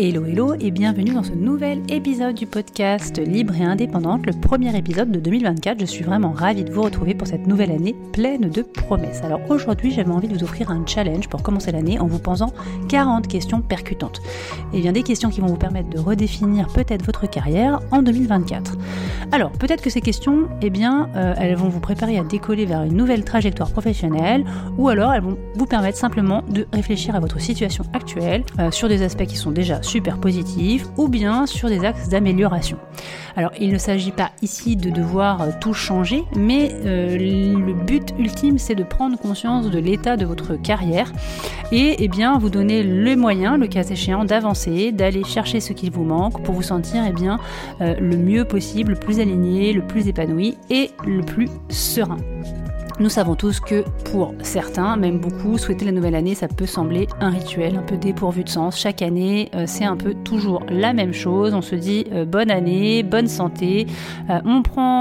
Hello hello et bienvenue dans ce nouvel épisode du podcast Libre et Indépendante, le premier épisode de 2024. Je suis vraiment ravie de vous retrouver pour cette nouvelle année pleine de promesses. Alors aujourd'hui j'avais envie de vous offrir un challenge pour commencer l'année en vous posant 40 questions percutantes. Et bien des questions qui vont vous permettre de redéfinir peut-être votre carrière en 2024. Alors peut-être que ces questions, eh bien euh, elles vont vous préparer à décoller vers une nouvelle trajectoire professionnelle ou alors elles vont vous permettre simplement de réfléchir à votre situation actuelle euh, sur des aspects qui sont déjà super positif ou bien sur des axes d'amélioration. Alors il ne s'agit pas ici de devoir euh, tout changer, mais euh, le but ultime c'est de prendre conscience de l'état de votre carrière et eh bien vous donner le moyen, le cas échéant, d'avancer, d'aller chercher ce qui vous manque pour vous sentir eh bien, euh, le mieux possible, le plus aligné, le plus épanoui et le plus serein. Nous savons tous que pour certains, même beaucoup, souhaiter la nouvelle année, ça peut sembler un rituel un peu dépourvu de sens. Chaque année, euh, c'est un peu toujours la même chose. On se dit euh, bonne année, bonne santé. Euh, on prend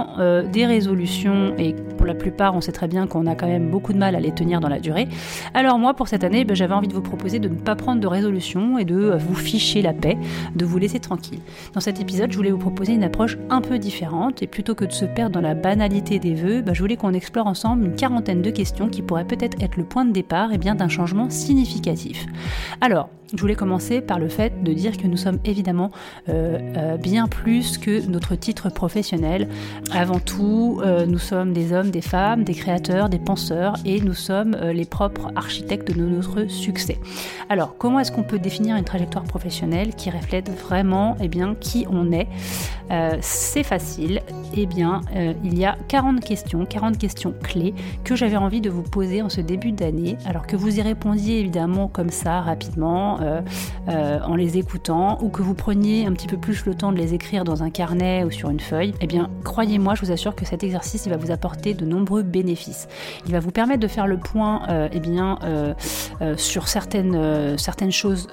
des résolutions et la plupart, on sait très bien qu'on a quand même beaucoup de mal à les tenir dans la durée. Alors moi, pour cette année, ben, j'avais envie de vous proposer de ne pas prendre de résolution et de vous ficher la paix, de vous laisser tranquille. Dans cet épisode, je voulais vous proposer une approche un peu différente et plutôt que de se perdre dans la banalité des vœux, ben, je voulais qu'on explore ensemble une quarantaine de questions qui pourraient peut-être être le point de départ eh bien d'un changement significatif. Alors, je voulais commencer par le fait de dire que nous sommes évidemment euh, euh, bien plus que notre titre professionnel. Avant tout, euh, nous sommes des hommes, des femmes, des créateurs, des penseurs et nous sommes les propres architectes de notre succès. Alors, comment est-ce qu'on peut définir une trajectoire professionnelle qui reflète vraiment eh bien, qui on est? C'est facile. Eh bien, il y a 40 questions, 40 questions clés que j'avais envie de vous poser en ce début d'année. Alors que vous y répondiez évidemment comme ça rapidement euh, euh, en les écoutant ou que vous preniez un petit peu plus le temps de les écrire dans un carnet ou sur une feuille, eh bien croyez-moi, je vous assure que cet exercice il va vous apporter de nombreux bénéfices. Il va vous permettre de faire le point euh, eh bien, sur certaines, certaines choses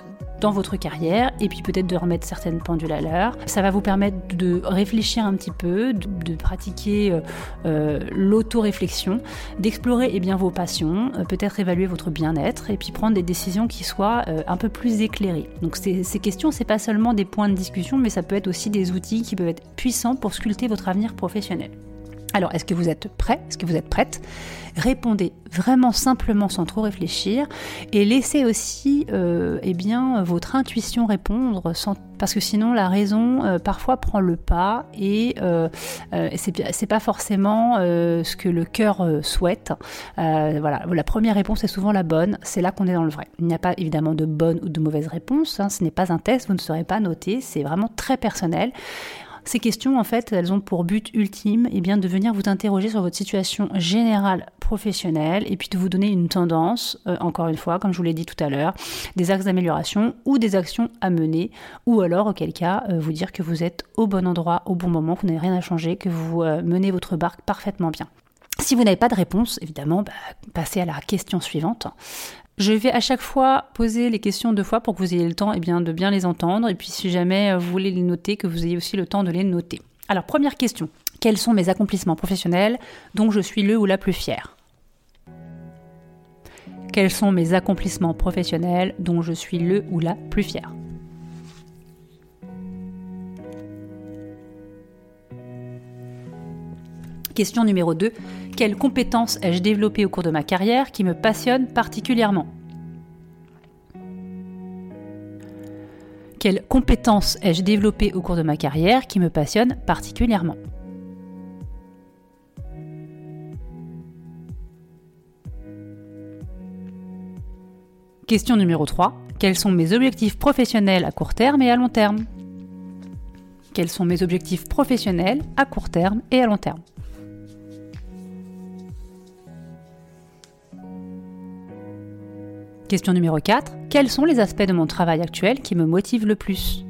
dans votre carrière et puis peut-être de remettre certaines pendules à l'heure. Ça va vous permettre de réfléchir un petit peu, de, pratiquer euh, euh, l'auto-réflexion, d'explorer eh bien, vos passions, euh, peut-être évaluer votre bien-être et puis prendre des décisions qui soient un peu plus éclairées. Donc ces, ces questions, c'est pas seulement des points de discussion, mais ça peut être aussi des outils qui peuvent être puissants pour sculpter votre avenir professionnel. Alors, est-ce que vous êtes prêt? Est-ce que vous êtes prête? Répondez vraiment simplement sans trop réfléchir et laissez aussi euh, eh bien, votre intuition répondre parce que sinon la raison euh, parfois prend le pas et euh, c'est pas forcément ce que le cœur souhaite. la première réponse est souvent la bonne, c'est là qu'on est dans le vrai. Il n'y a pas évidemment de bonne ou de mauvaise réponse, hein, ce n'est pas un test, vous ne serez pas noté, c'est vraiment très personnel. Ces questions, en fait, elles ont pour but ultime eh bien, de venir vous interroger sur votre situation générale professionnelle et puis de vous donner une tendance, euh, encore une fois, comme je vous l'ai dit tout à l'heure, des axes d'amélioration ou des actions à mener, ou alors, auquel cas, euh, vous dire que vous êtes au bon endroit, au bon moment, que vous n'avez rien à changer, que vous euh, menez votre barque parfaitement bien. Si vous n'avez pas de réponse, évidemment, bah, passez à la question suivante. Je vais à chaque fois poser les questions deux fois pour que vous ayez le temps eh bien, de bien les entendre. Et puis si jamais euh, vous voulez les noter, que vous ayez aussi le temps de les noter. Alors première question, quels sont mes accomplissements professionnels dont je suis le ou la plus fière? Quels sont mes accomplissements professionnels dont je suis le ou la plus fière? Question numéro 2. Quelles compétences ai-je développées au cours de ma carrière qui me passionnent particulièrement? Quelles compétences ai-je développées au cours de ma carrière qui me passionnent particulièrement? Question numéro 3. Quels sont mes objectifs professionnels à court terme et à long terme? Quels sont mes objectifs professionnels à court terme et à long terme? Question numéro 4. Quels sont les aspects de mon travail actuel qui me motivent le plus?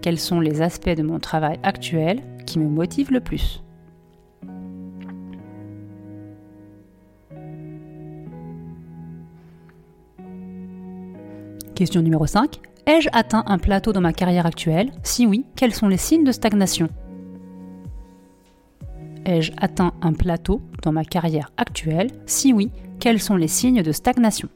Quels sont les aspects de mon travail actuel qui me motivent le plus? Question numéro 5. Ai-je atteint un plateau dans ma carrière actuelle? Si oui, quels sont les signes de stagnation? Ai-je atteint un plateau dans ma carrière actuelle? Si oui, quels sont les signes de stagnation?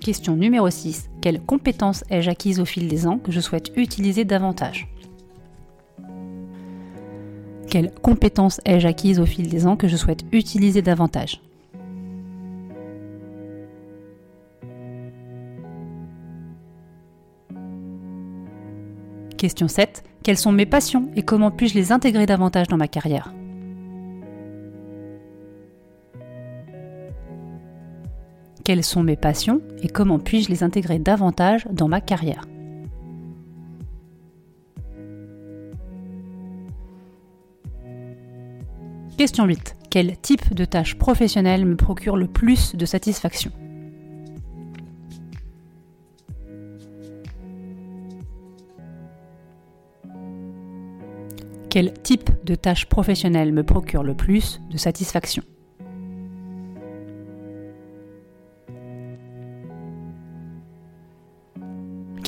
Question numéro 6. Quelles compétences ai-je acquises au fil des ans que je souhaite utiliser davantage? Quelles compétences ai-je acquises au fil des ans que je souhaite utiliser davantage? Question 7. Quelles sont mes passions et comment puis-je les intégrer davantage dans ma carrière? Quelles sont mes passions et comment puis-je les intégrer davantage dans ma carrière. Question 8. Quel type de tâche professionnelle me procure le plus de satisfaction? Quel type de tâche professionnelle me procure le plus de satisfaction?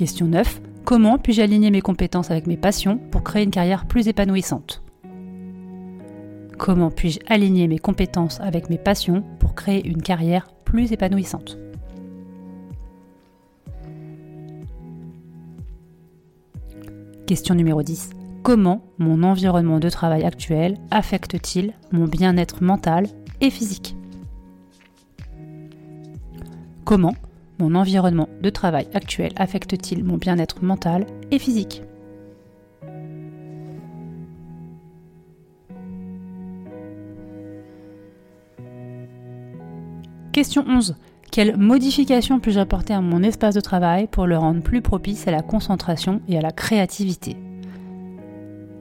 Question 9. Comment puis-je aligner mes compétences avec mes passions pour créer une carrière plus épanouissante? Comment puis-je aligner mes compétences avec mes passions pour créer une carrière plus épanouissante? Question numéro 10. Comment mon environnement de travail actuel affecte-t-il mon bien-être mental et physique? Comment mon environnement de travail actuel affecte-t-il mon bien-être mental et physique Question 11. Quelle modification puis-je apporter à mon espace de travail pour le rendre plus propice à la concentration et à la créativité?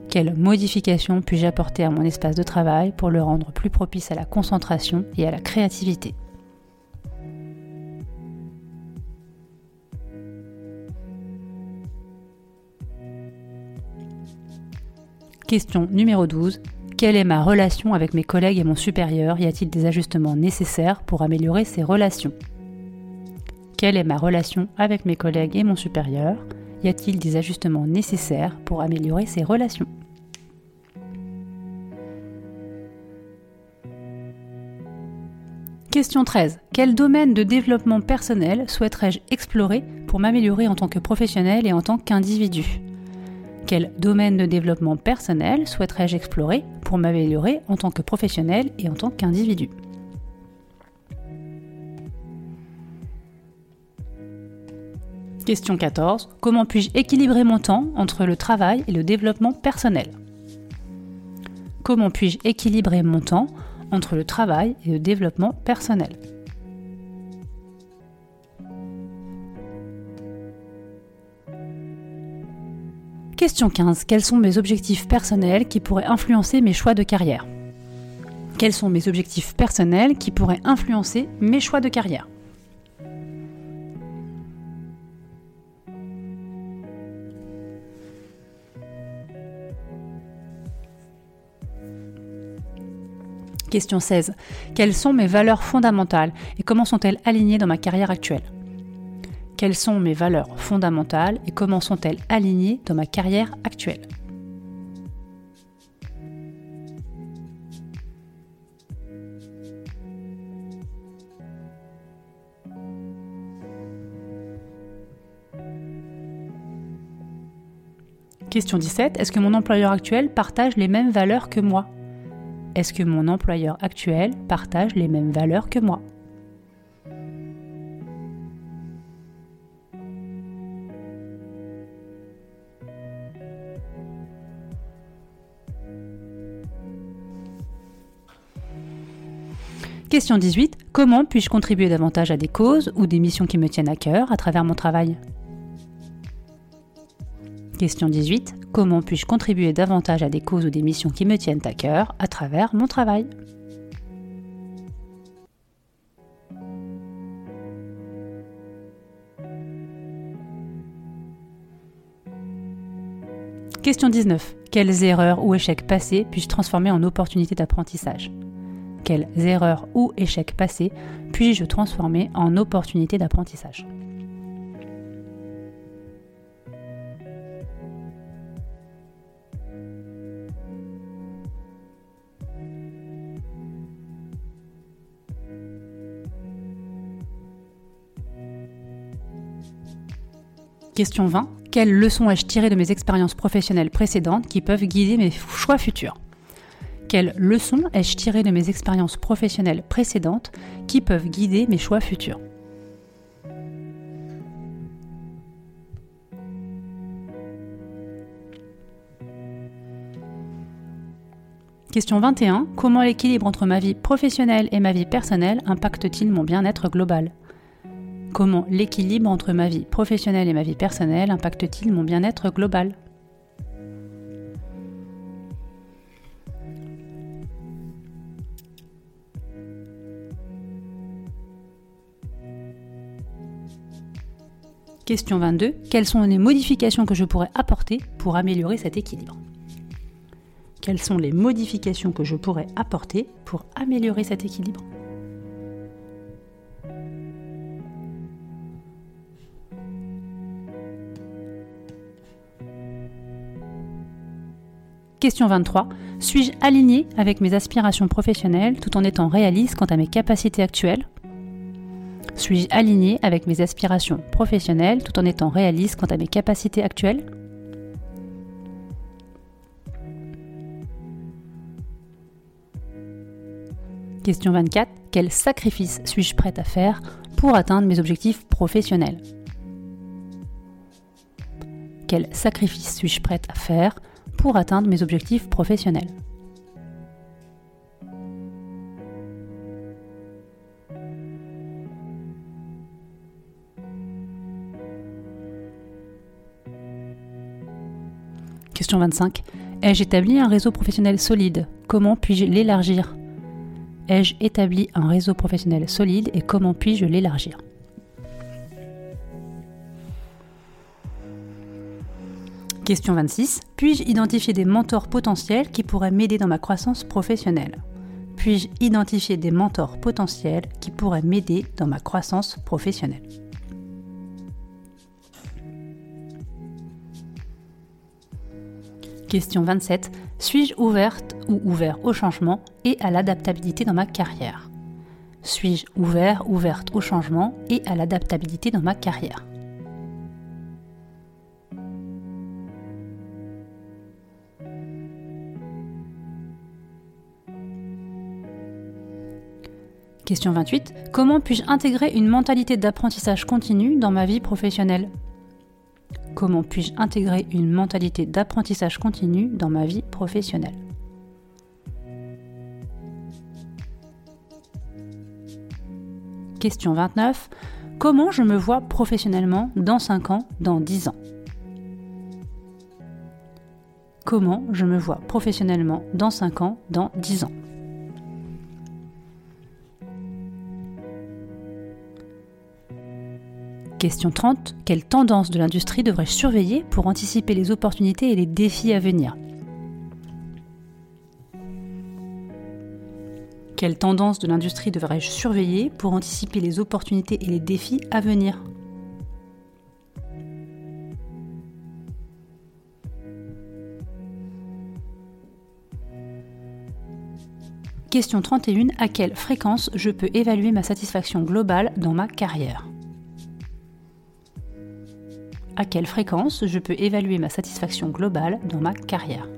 Quelle modification puis-je apporter à mon espace de travail pour le rendre plus propice à la concentration et à la créativité? Question numéro 12. Quelle est ma relation avec mes collègues et mon supérieur? Y a-t-il des ajustements nécessaires pour améliorer ces relations? Quelle est ma relation avec mes collègues et mon supérieur? Y a-t-il des ajustements nécessaires pour améliorer ces relations? Question 13. Quel domaine de développement personnel souhaiterais-je explorer pour m'améliorer en tant que professionnel et en tant qu'individu? Quel domaine de développement personnel souhaiterais-je explorer pour m'améliorer en tant que professionnel et en tant qu'individu? Question 14. Comment puis-je équilibrer mon temps entre le travail et le développement personnel? Comment puis-je équilibrer mon temps entre le travail et le développement personnel? Question 15. Quels sont mes objectifs personnels qui pourraient influencer mes choix de carrière? Quels sont mes objectifs personnels qui pourraient influencer mes choix de carrière? Question 16. Quelles sont mes valeurs fondamentales et comment sont-elles alignées dans ma carrière actuelle? Quelles sont mes valeurs fondamentales et comment sont-elles alignées dans ma carrière actuelle? Question 17. Est-ce que mon employeur actuel partage les mêmes valeurs que moi? Est-ce que mon employeur actuel partage les mêmes valeurs que moi? Question 18. Comment puis-je contribuer davantage à des causes ou des missions qui me tiennent à cœur à travers mon travail? Question 18. Comment puis-je contribuer davantage à des causes ou des missions qui me tiennent à cœur à travers mon travail? Question 19. Quelles erreurs ou échecs passés puis-je transformer en opportunités d'apprentissage? Quelles erreurs ou échecs passés puis-je transformer en opportunités d'apprentissage Question 20. Quelles leçons ai-je tirées de mes expériences professionnelles précédentes qui peuvent guider mes choix futurs? Quelles leçons ai-je tirées de mes expériences professionnelles précédentes qui peuvent guider mes choix futurs Question 21. Comment l'équilibre entre ma vie professionnelle et ma vie personnelle impacte-t-il mon bien-être global? Comment l'équilibre entre ma vie professionnelle et ma vie personnelle impacte-t-il mon bien-être global? Question 22. Quelles sont les modifications que je pourrais apporter pour améliorer cet équilibre? Quelles sont les modifications que je pourrais apporter pour améliorer cet équilibre? Question 23. Suis-je aligné avec mes aspirations professionnelles tout en étant réaliste quant à mes capacités actuelles? Suis-je aligné avec mes aspirations professionnelles tout en étant réaliste quant à mes capacités actuelles. Question 24. Quel sacrifice suis-je prête à faire pour atteindre mes objectifs professionnels? Quel sacrifice suis-je prête à faire pour atteindre mes objectifs professionnels? Question 25. Ai-je établi un réseau professionnel solide Comment puis-je l'élargir? Ai-je établi un réseau professionnel solide et comment puis-je l'élargir? Question 26. Puis-je identifier des mentors potentiels qui pourraient m'aider dans ma croissance professionnelle? Puis-je identifier des mentors potentiels qui pourraient m'aider dans ma croissance professionnelle? Question 27. Suis-je ouverte ou ouvert au changement et à l'adaptabilité dans ma carrière? Suis-je ouvert, ouverte au changement et à l'adaptabilité dans ma carrière? Question 28. Comment puis-je intégrer une mentalité d'apprentissage continu dans ma vie professionnelle? Comment puis-je intégrer une mentalité d'apprentissage continu dans ma vie professionnelle? Question 29. Comment je me vois professionnellement dans 5 ans, dans 10 ans? Comment je me vois professionnellement dans 5 ans, dans 10 ans? Question 30. Quelle tendance de l'industrie devrais-je surveiller pour anticiper les opportunités et les défis à venir? Quelle tendance de l'industrie devrais-je surveiller pour anticiper les opportunités et les défis à venir? Question 31. À quelle fréquence je peux évaluer ma satisfaction globale dans ma carrière? À quelle fréquence je peux évaluer ma satisfaction globale dans ma carrière.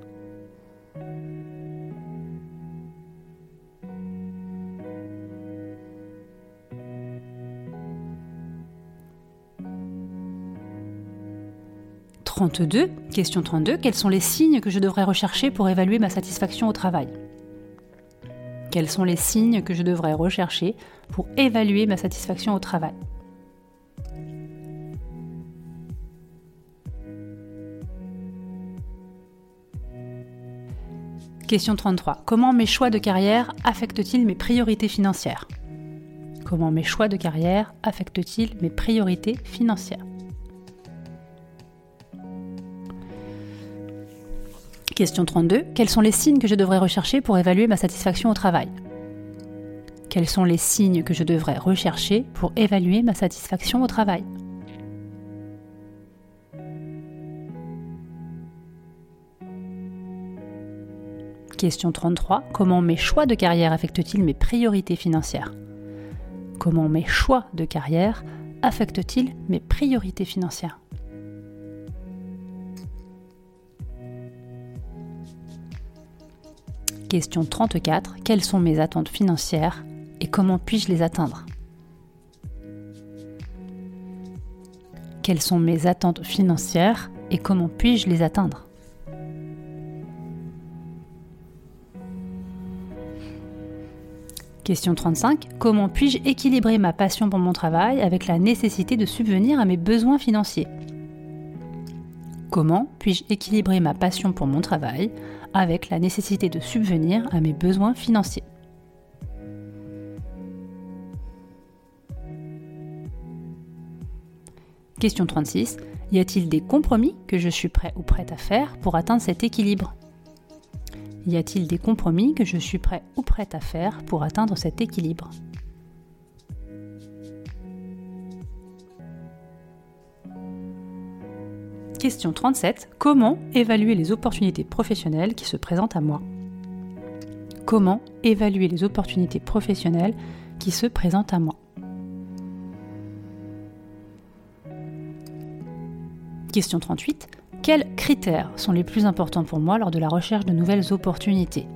« 32. Question 32. Quels sont les signes que je devrais rechercher pour évaluer ma satisfaction au travail? Quels sont les signes que je devrais rechercher pour évaluer ma satisfaction au travail? Question 33. Comment mes choix de carrière affectent-ils mes priorités financières? Comment mes choix de carrière affectent-ils mes priorités financières? Question 32. Quels sont les signes que je devrais rechercher pour évaluer ma satisfaction au travail? Quels sont les signes que je devrais rechercher pour évaluer ma satisfaction au travail? Question 33. Comment mes choix de carrière affectent-ils mes priorités financières? Comment mes choix de carrière affectent-ils mes priorités financières? Question 34. Quelles sont mes attentes financières et comment puis-je les atteindre? Quelles sont mes attentes financières et comment puis-je les atteindre? Question 35. Comment puis-je équilibrer ma passion pour mon travail avec la nécessité de subvenir à mes besoins financiers? Comment puis-je équilibrer ma passion pour mon travail avec la nécessité de subvenir à mes besoins financiers? Question 36. Y a-t-il des compromis que je suis prêt ou prête à faire pour atteindre cet équilibre? Y a-t-il des compromis que je suis prêt ou prête à faire pour atteindre cet équilibre? Question 37. Comment évaluer les opportunités professionnelles qui se présentent à moi? Comment évaluer les opportunités professionnelles qui se présentent à moi? Question 38. Quels critères sont les plus importants pour moi lors de la recherche de nouvelles opportunités?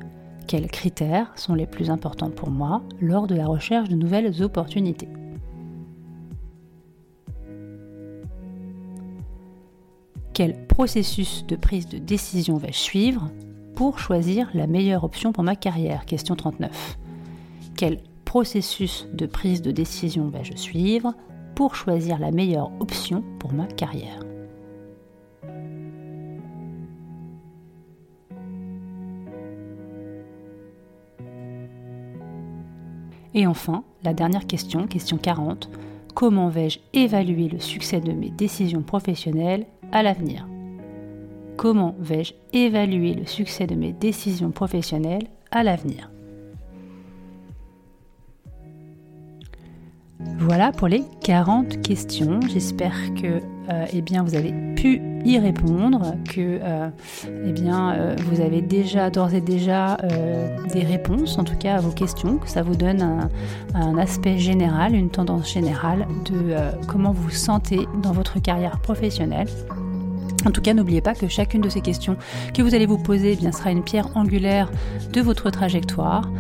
Quels critères sont les plus importants pour moi lors de la recherche de nouvelles opportunités? Quel processus de prise de décision vais-je suivre pour choisir la meilleure option pour ma carrière? Question 39. Quel processus de prise de décision vais-je suivre pour choisir la meilleure option pour ma carrière? Et enfin, la dernière question, question 40, comment vais-je évaluer le succès de mes décisions professionnelles à l'avenir? Comment vais-je évaluer le succès de mes décisions professionnelles à l'avenir? Voilà pour les 40 questions. J'espère que euh, eh bien, vous avez pu y répondre, que euh, eh bien, euh, vous avez déjà d'ores et déjà des réponses, en tout cas à vos questions, que ça vous donne un, aspect général, une tendance générale de comment vous vous sentez dans votre carrière professionnelle. En tout cas, n'oubliez pas que chacune de ces questions que vous allez vous poser eh bien, sera une pierre angulaire de votre trajectoire.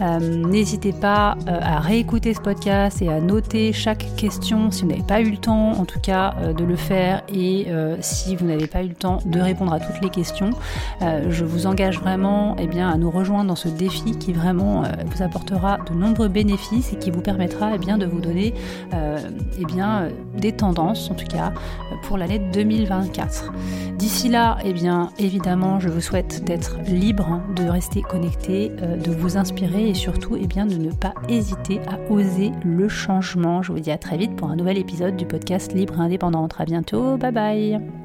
Euh, n'hésitez pas euh, à réécouter ce podcast et à noter chaque question si vous n'avez pas eu le temps, en tout cas, euh, de le faire et si vous n'avez pas eu le temps de répondre à toutes les questions. je vous engage vraiment eh à nous rejoindre dans ce défi qui vraiment vous apportera de nombreux bénéfices et qui vous permettra eh de vous donner eh des tendances, en tout cas, pour l'année 2024. D'ici là, évidemment, je vous souhaite d'être libre, de rester connecté, de vous inspirer et surtout eh bien, de ne pas hésiter à oser le changement. Je vous dis à très vite pour un nouvel épisode du podcast Libre et Indépendante. À bientôt, bye bye